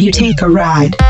you take a ride.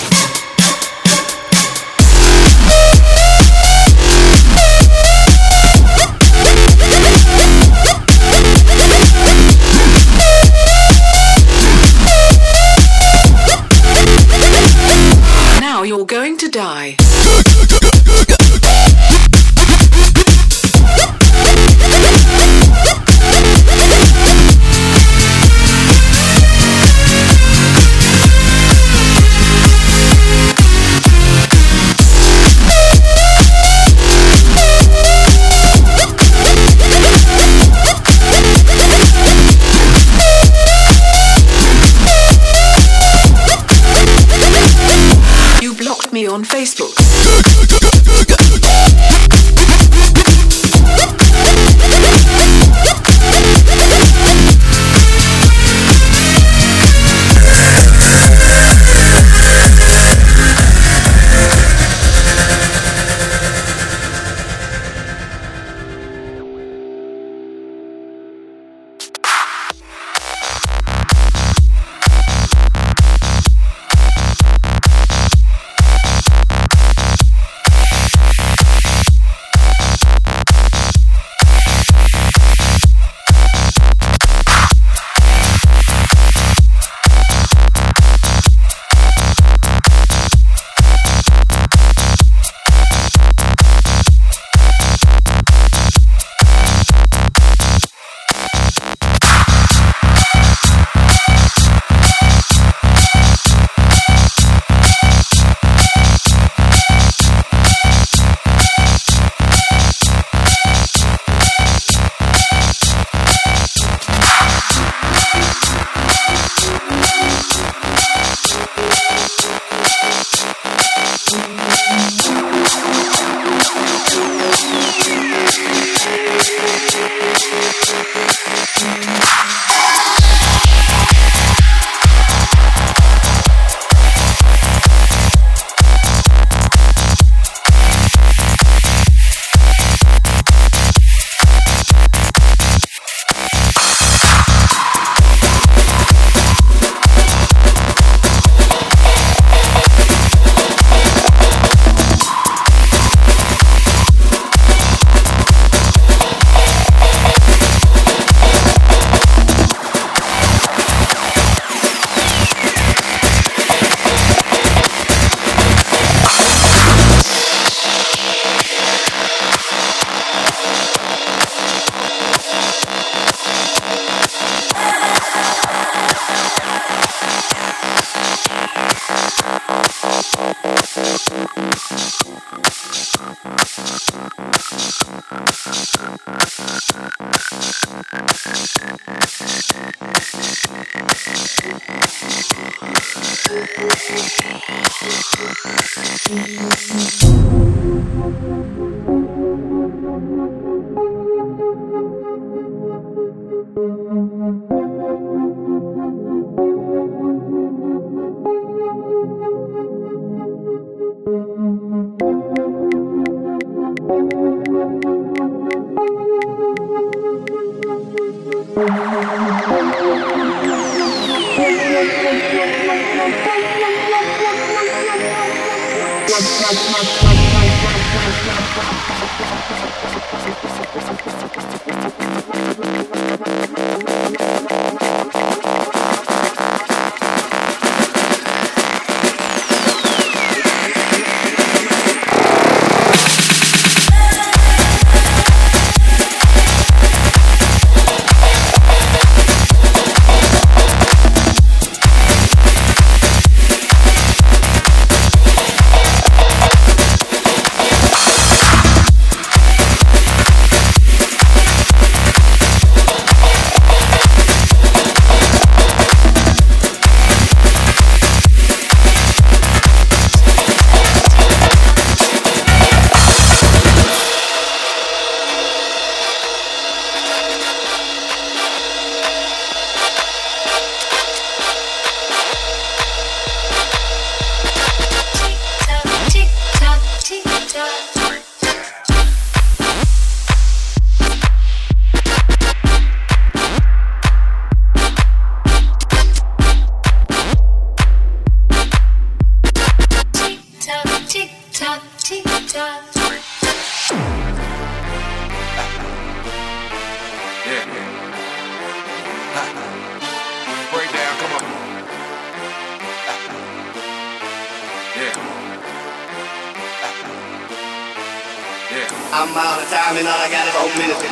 Yeah. I'm out of time and all I got is four minutes.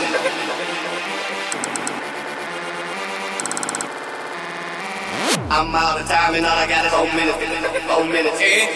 I'm out of time and all I got is four minutes. Four minutes. Yeah.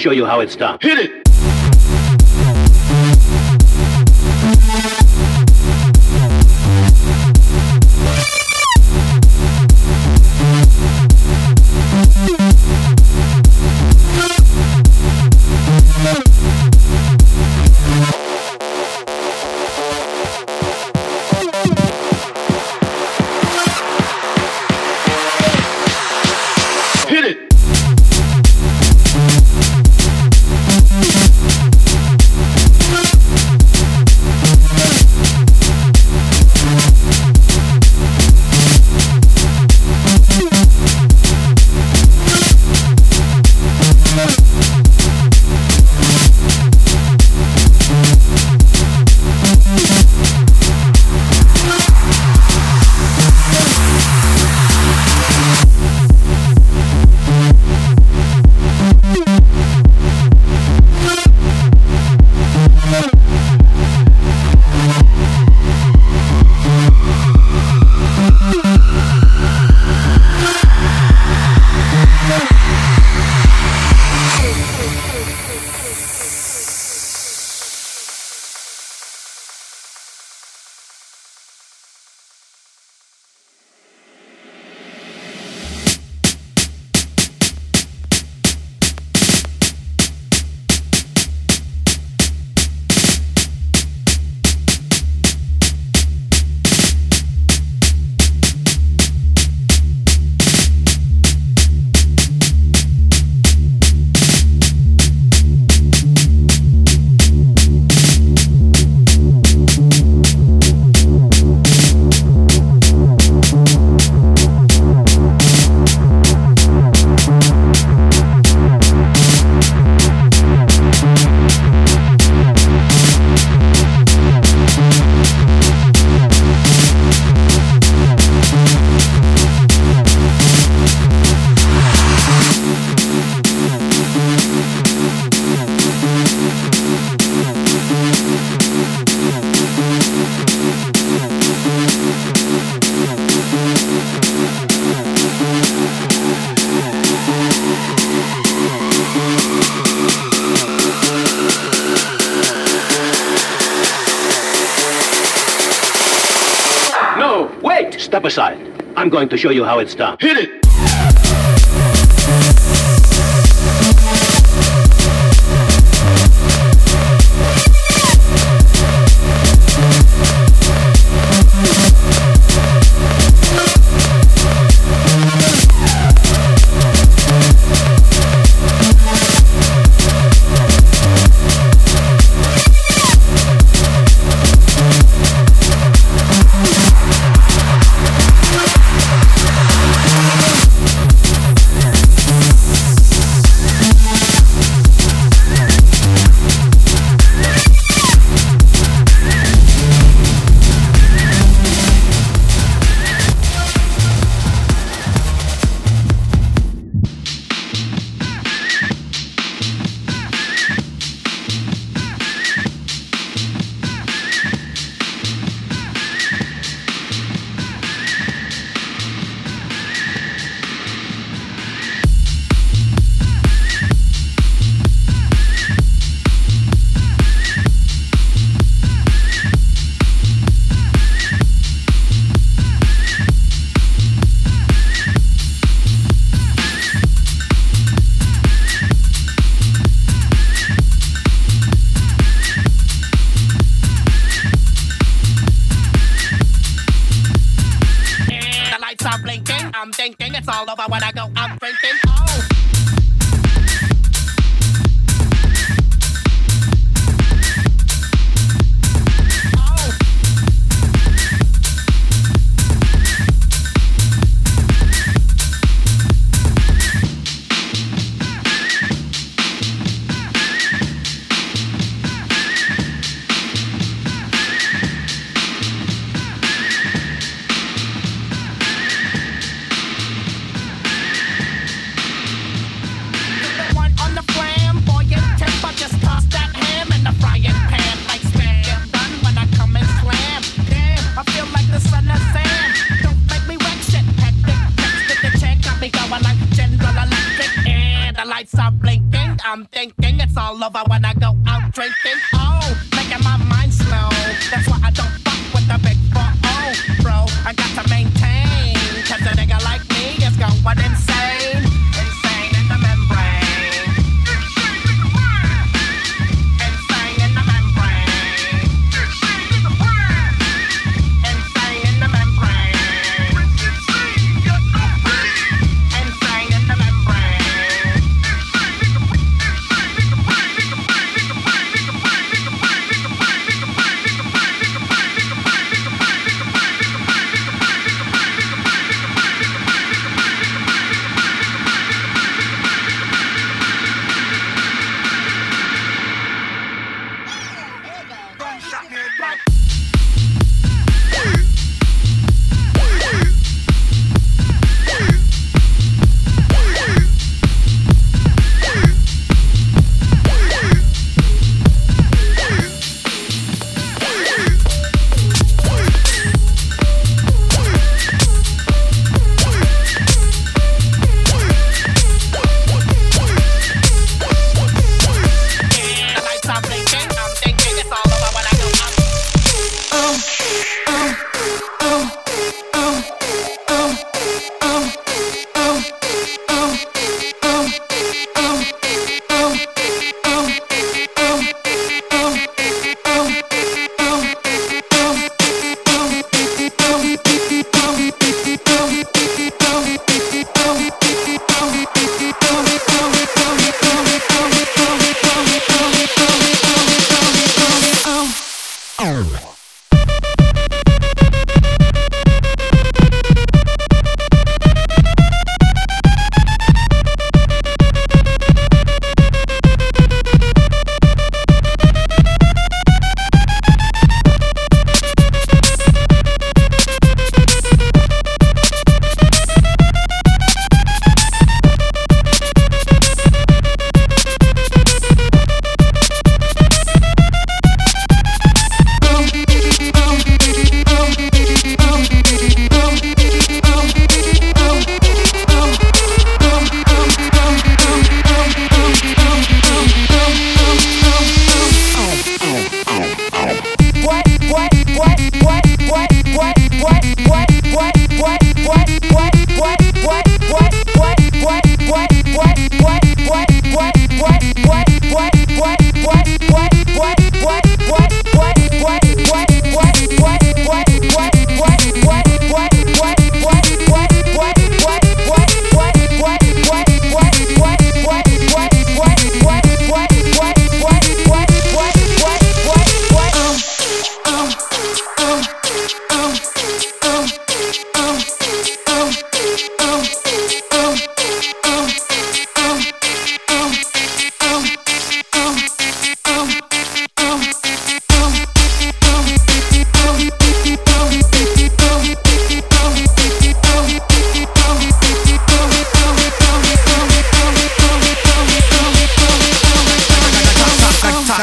show you how it's done. Hit it! Step aside. I'm going to show you how it's done. Hit it!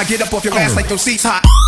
get up off your ass like your seat's hot.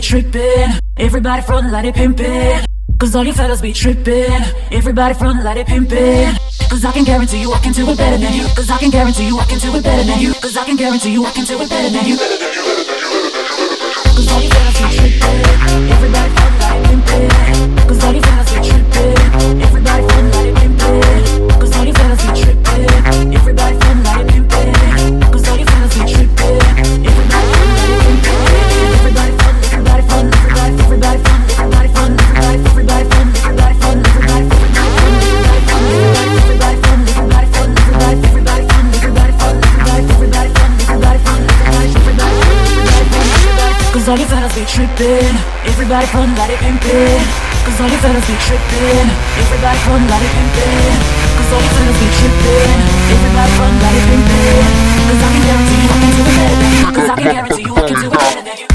Be trippin'. Everybody front like they pimpin'. Cause all you fellas be trippin'. Everybody front like they pimpin'. Cause I can guarantee you I can do it better than you. Cause I can guarantee you I can do it better than you. Cause I can guarantee you I can do it better than you. Cause all you fellas be trippin'. Everybody front like they pimpin'. Cause all you fellas be trippin', everybody front like they pimpin'. Cause all you fellas be trippin', everybody front like they pimpin'. Cause I can guarantee you I can do it better. Cause I can guarantee you I can do it better than you.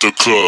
The club.